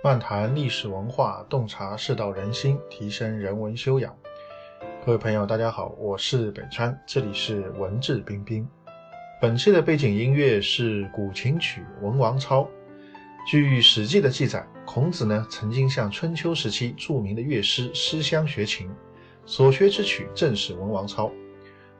漫谈历史文化，洞察世道人心，提升人文修养。各位朋友，大家好，我是北川，这里是文质彬彬。本期的背景音乐是古琴曲《文王操》。据《史记》的记载，孔子呢曾经向春秋时期著名的乐师师襄学琴，所学之曲正是《文王操》。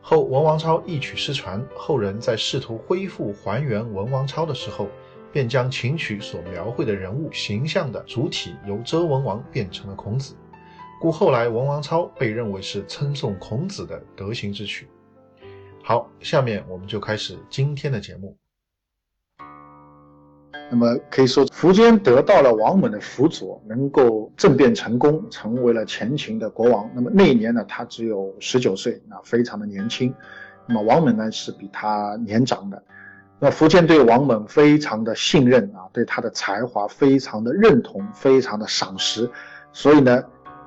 后文王操一曲失传，后人在试图恢复还原《文王操》的时候。便将琴曲所描绘的人物形象的主体由周文王变成了孔子，故后来《文王操》被认为是称颂孔子的德行之曲。好，下面我们就开始今天的节目。那么可以说，苻坚得到了王猛的辅佐，能够政变成功，成为了前秦的国王。那么那一年呢，他只有十九岁，那非常的年轻。那么王猛呢，是比他年长的。那苻坚对王猛非常的信任啊，对他的才华非常的认同，非常的赏识，所以呢，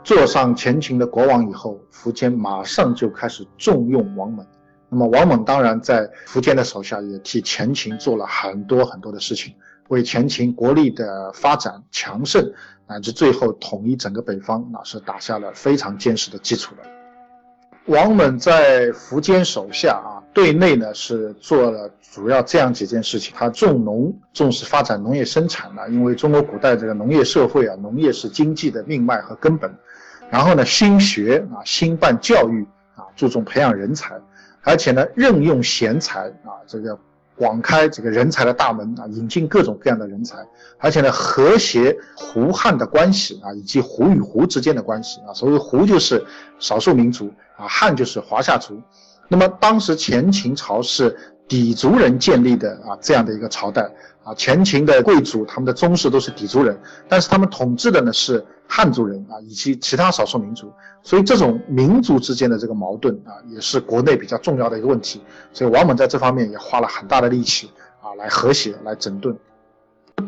坐上前秦的国王以后，苻坚马上就开始重用王猛。那么王猛当然在苻坚的手下，也替前秦做了很多很多的事情，为前秦国力的发展强盛，乃至最后统一整个北方，那是打下了非常坚实的基础的。王猛在苻坚手下啊。对内呢是做了主要这样几件事情，他重农，重视发展农业生产呢，因为中国古代这个农业社会啊，农业是经济的命脉和根本。然后呢，兴学啊，兴办教育啊，注重培养人才，而且呢，任用贤才啊，这个广开这个人才的大门啊，引进各种各样的人才，而且呢，和谐胡汉的关系啊，以及胡与胡之间的关系啊，所谓胡就是少数民族啊，汉就是华夏族。那么当时前秦朝是氐族人建立的啊，这样的一个朝代啊，前秦的贵族他们的宗室都是氐族人，但是他们统治的呢是汉族人啊，以及其他少数民族，所以这种民族之间的这个矛盾啊，也是国内比较重要的一个问题，所以王猛在这方面也花了很大的力气啊，来和谐来整顿。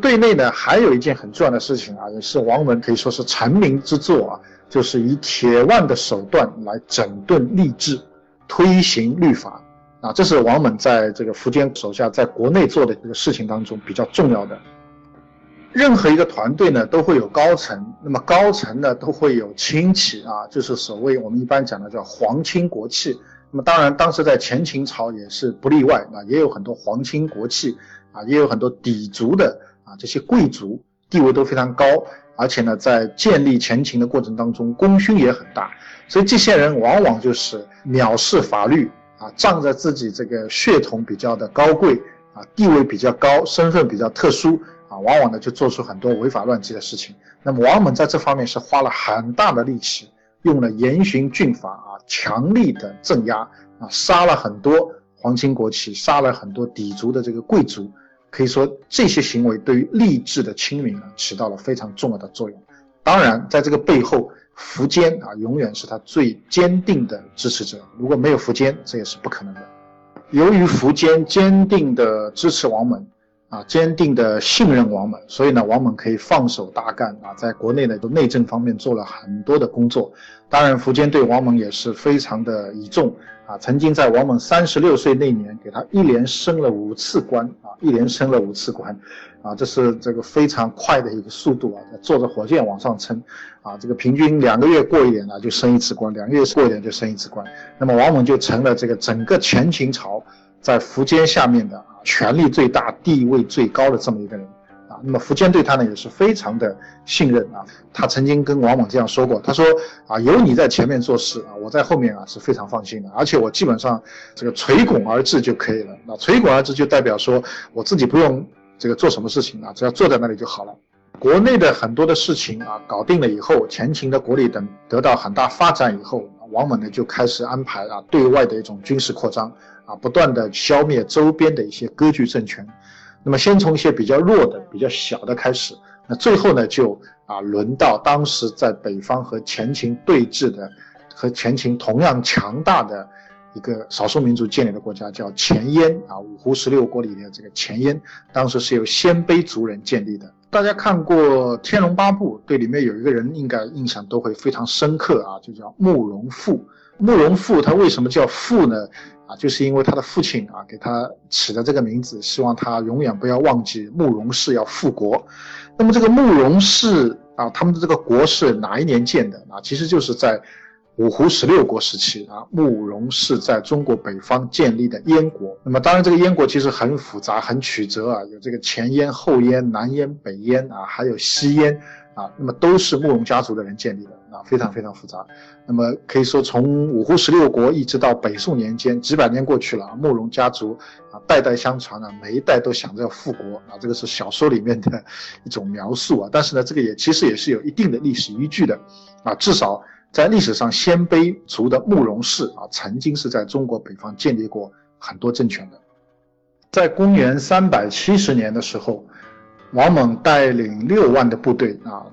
对内呢，还有一件很重要的事情啊，也是王猛可以说是成名之作啊，就是以铁腕的手段来整顿吏治。推行律法啊，这是王猛在这个苻坚手下在国内做的这个事情当中比较重要的。任何一个团队呢，都会有高层，那么高层呢，都会有亲戚啊，就是所谓我们一般讲的叫皇亲国戚。那么当然，当时在前秦朝也是不例外啊，也有很多皇亲国戚啊，也有很多氐族的啊，这些贵族地位都非常高，而且呢，在建立前秦的过程当中，功勋也很大。所以这些人往往就是藐视法律啊，仗着自己这个血统比较的高贵啊，地位比较高，身份比较特殊啊，往往呢就做出很多违法乱纪的事情。那么王猛在这方面是花了很大的力气，用了严刑峻法啊，强力的镇压啊，杀了很多皇亲国戚，杀了很多氐族的这个贵族。可以说这些行为对于吏治的清明呢，起到了非常重要的作用。当然，在这个背后。苻坚啊，永远是他最坚定的支持者。如果没有苻坚，这也是不可能的。由于苻坚坚定的支持王猛，啊，坚定的信任王猛，所以呢，王猛可以放手大干啊，在国内呢，内政方面做了很多的工作。当然，苻坚对王猛也是非常的倚重啊，曾经在王猛三十六岁那年，给他一连升了五次官啊，一连升了五次官。啊，这是这个非常快的一个速度啊，坐着火箭往上升，啊，这个平均两个月过一点呢就升一次官，两个月过一点就升一次官，那么王猛就成了这个整个前秦朝在苻坚下面的啊权力最大、地位最高的这么一个人。那么苻坚对他呢也是非常的信任啊，他曾经跟王猛这样说过，他说啊，有你在前面做事啊，我在后面啊是非常放心的，而且我基本上这个垂拱而治就可以了。那垂拱而治就代表说我自己不用。这个做什么事情啊？只要坐在那里就好了。国内的很多的事情啊，搞定了以后，前秦的国力等得到很大发展以后，王猛呢就开始安排啊对外的一种军事扩张啊，不断的消灭周边的一些割据政权。那么先从一些比较弱的、比较小的开始，那最后呢就啊轮到当时在北方和前秦对峙的，和前秦同样强大的。一个少数民族建立的国家叫前燕啊，五胡十六国里的这个前燕，当时是由鲜卑族人建立的。大家看过《天龙八部》，对里面有一个人应该印象都会非常深刻啊，就叫慕容复。慕容复他为什么叫复呢？就是因为他的父亲啊给他起的这个名字，希望他永远不要忘记慕容氏要复国。那么这个慕容氏啊，他们的这个国是哪一年建的啊？其实就是在五胡十六国时期啊，慕容氏在中国北方建立的燕国。那么当然，这个燕国其实很复杂、很曲折啊，有这个前燕、后燕、南燕、北燕啊，还有西燕啊，那么都是慕容家族的人建立的啊，非常非常复杂。那么可以说，从五胡十六国一直到北宋年间，几百年过去了啊，慕容家族啊代代相传啊，每一代都想着要复国啊，这个是小说里面的一种描述啊。但是呢，这个也其实也是有一定的历史依据的啊，至少。在历史上，鲜卑族的慕容氏啊，曾经是在中国北方建立过很多政权的。在公元三百七十年的时候，王猛带领六万的部队啊，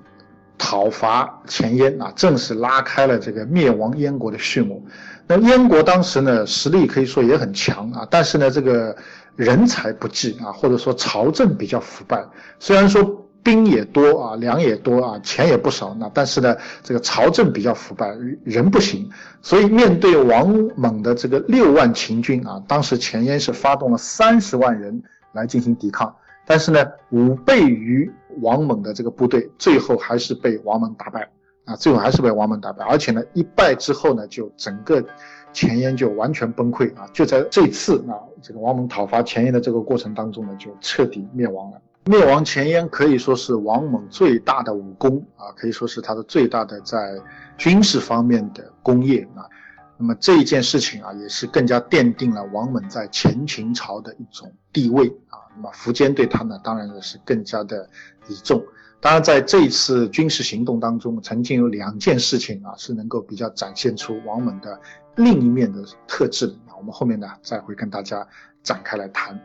讨伐前燕啊，正式拉开了这个灭亡燕国的序幕。那燕国当时呢，实力可以说也很强啊，但是呢，这个人才不济啊，或者说朝政比较腐败。虽然说。兵也多啊，粮也多啊，钱也不少。那但是呢，这个朝政比较腐败，人不行。所以面对王猛的这个六万秦军啊，当时前燕是发动了三十万人来进行抵抗。但是呢，五倍于王猛的这个部队，最后还是被王猛打败啊，最后还是被王猛打败。而且呢，一败之后呢，就整个前燕就完全崩溃啊。就在这次啊，这个王猛讨伐前燕的这个过程当中呢，就彻底灭亡了。灭亡前燕可以说是王猛最大的武功啊，可以说是他的最大的在军事方面的功业啊。那么这一件事情啊，也是更加奠定了王猛在前秦朝的一种地位啊。那么苻坚对他呢，当然也是更加的倚重。当然，在这一次军事行动当中，曾经有两件事情啊，是能够比较展现出王猛的另一面的特质的。我们后面呢，再会跟大家展开来谈。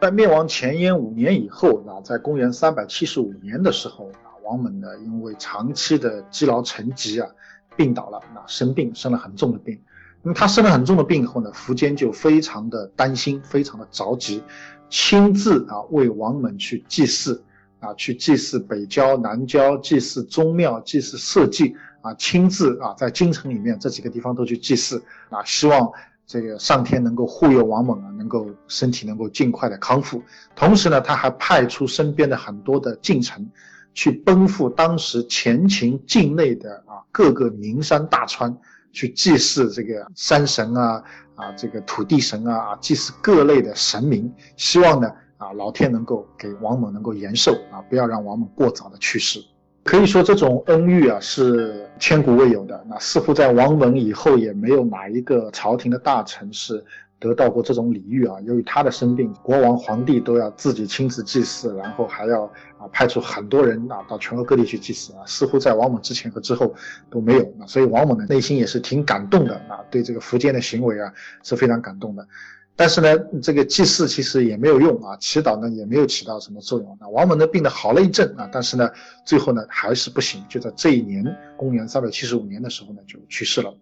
在灭亡前燕五年以后，啊，在公元三百七十五年的时候，啊，王猛呢因为长期的积劳成疾啊，病倒了，啊，生病，生了很重的病。那么他生了很重的病以后呢，苻坚就非常的担心，非常的着急，亲自啊为王猛去祭祀，啊，去祭祀北郊、南郊，祭祀宗庙，祭祀社稷，啊，亲自啊在京城里面这几个地方都去祭祀，啊，希望。这个上天能够护佑王猛啊，能够身体能够尽快的康复。同时呢，他还派出身边的很多的近臣，去奔赴当时前秦境内的啊各个名山大川，去祭祀这个山神啊啊这个土地神啊啊祭祀各类的神明，希望呢啊老天能够给王猛能够延寿啊，不要让王猛过早的去世。可以说这种恩遇啊是千古未有的。那似乎在王猛以后也没有哪一个朝廷的大臣是得到过这种礼遇啊。由于他的生病，国王、皇帝都要自己亲自祭祀，然后还要啊派出很多人啊到全国各地去祭祀啊。似乎在王猛之前和之后都没有。所以王猛的内心也是挺感动的啊，对这个苻坚的行为啊是非常感动的。但是呢，这个祭祀其实也没有用啊，祈祷呢也没有起到什么作用那。王猛的病呢好了一阵啊，但是呢，最后呢还是不行，就在这一年，公元三百七十五年的时候呢就去世了。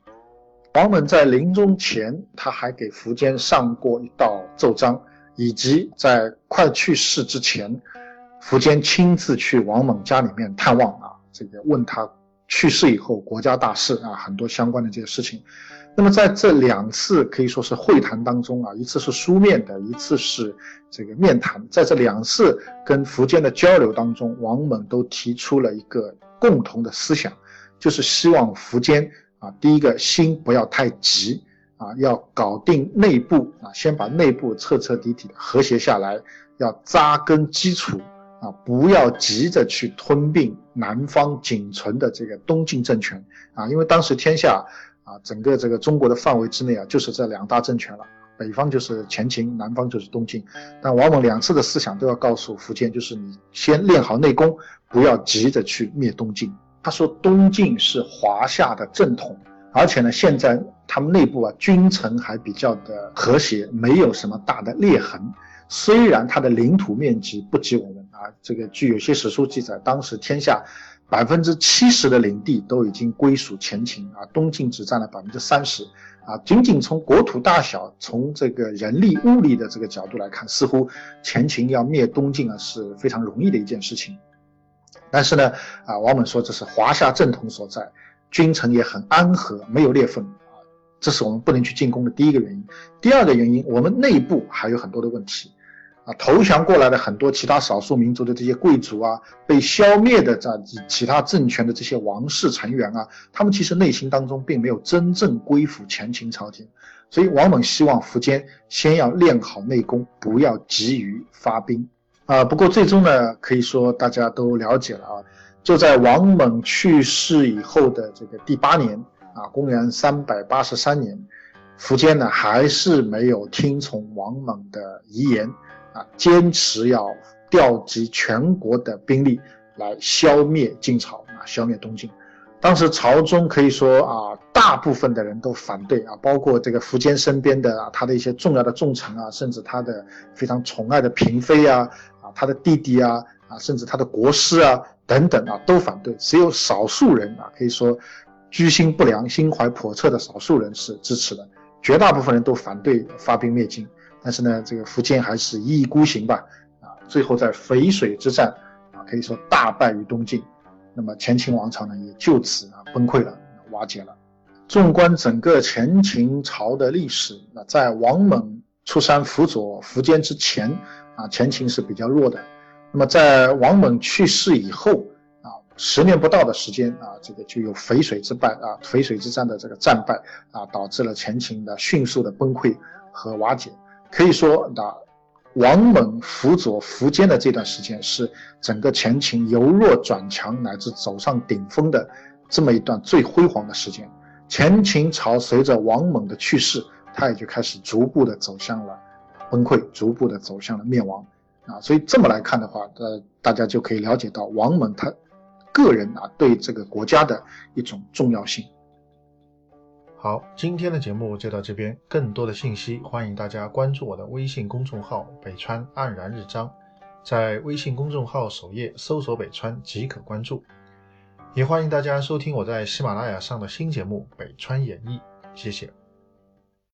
王猛在临终前，他还给苻坚上过一道奏章，以及在快去世之前，苻坚亲自去王猛家里面探望啊，这个问他去世以后国家大事啊，很多相关的这些事情。那么在这两次可以说是会谈当中啊，一次是书面的，一次是这个面谈。在这两次跟苻坚的交流当中，王猛都提出了一个共同的思想，就是希望苻坚啊，第一个心不要太急啊，要搞定内部啊，先把内部彻彻底底的和谐下来，要扎根基础啊，不要急着去吞并南方仅存的这个东晋政权啊，因为当时天下。啊，整个这个中国的范围之内啊，就是这两大政权了，北方就是前秦，南方就是东晋。但王猛两次的思想都要告诉苻坚，就是你先练好内功，不要急着去灭东晋。他说东晋是华夏的正统，而且呢，现在他们内部啊，君臣还比较的和谐，没有什么大的裂痕。虽然它的领土面积不及我们啊，这个据有些史书记载，当时天下。百分之七十的领地都已经归属前秦啊，东晋只占了百分之三十啊。仅仅从国土大小，从这个人力物力的这个角度来看，似乎前秦要灭东晋啊是非常容易的一件事情。但是呢，啊，王猛说这是华夏正统所在，君臣也很安和，没有裂缝啊，这是我们不能去进攻的第一个原因。第二个原因，我们内部还有很多的问题。啊，投降过来的很多其他少数民族的这些贵族啊，被消灭的这其他政权的这些王室成员啊，他们其实内心当中并没有真正归附前秦朝廷，所以王猛希望苻坚先要练好内功，不要急于发兵啊。不过最终呢，可以说大家都了解了啊，就在王猛去世以后的这个第八年啊，公元三百八十三年，苻坚呢还是没有听从王猛的遗言。啊，坚持要调集全国的兵力来消灭晋朝啊，消灭东晋。当时朝中可以说啊，大部分的人都反对啊，包括这个苻坚身边的啊，他的一些重要的重臣啊，甚至他的非常宠爱的嫔妃啊，啊，他的弟弟啊，啊，甚至他的国师啊等等啊，都反对。只有少数人啊，可以说居心不良、心怀叵测的少数人是支持的，绝大部分人都反对发兵灭晋。但是呢，这个苻坚还是一意孤行吧，啊，最后在淝水之战，啊，可以说大败于东晋，那么前秦王朝呢也就此啊崩溃了，瓦解了。纵观整个前秦朝的历史，那在王猛出山辅佐苻坚之前，啊，前秦是比较弱的。那么在王猛去世以后，啊，十年不到的时间，啊，这个就有淝水之败，啊，淝水之战的这个战败，啊，导致了前秦的迅速的崩溃和瓦解。可以说，那王猛辅佐苻坚的这段时间，是整个前秦由弱转强乃至走上顶峰的这么一段最辉煌的时间。前秦朝随着王猛的去世，他也就开始逐步的走向了崩溃，逐步的走向了灭亡。啊，所以这么来看的话，呃，大家就可以了解到王猛他个人啊对这个国家的一种重要性。好，今天的节目就到这边。更多的信息，欢迎大家关注我的微信公众号“北川黯然日章”，在微信公众号首页搜索“北川”即可关注。也欢迎大家收听我在喜马拉雅上的新节目《北川演义》，谢谢。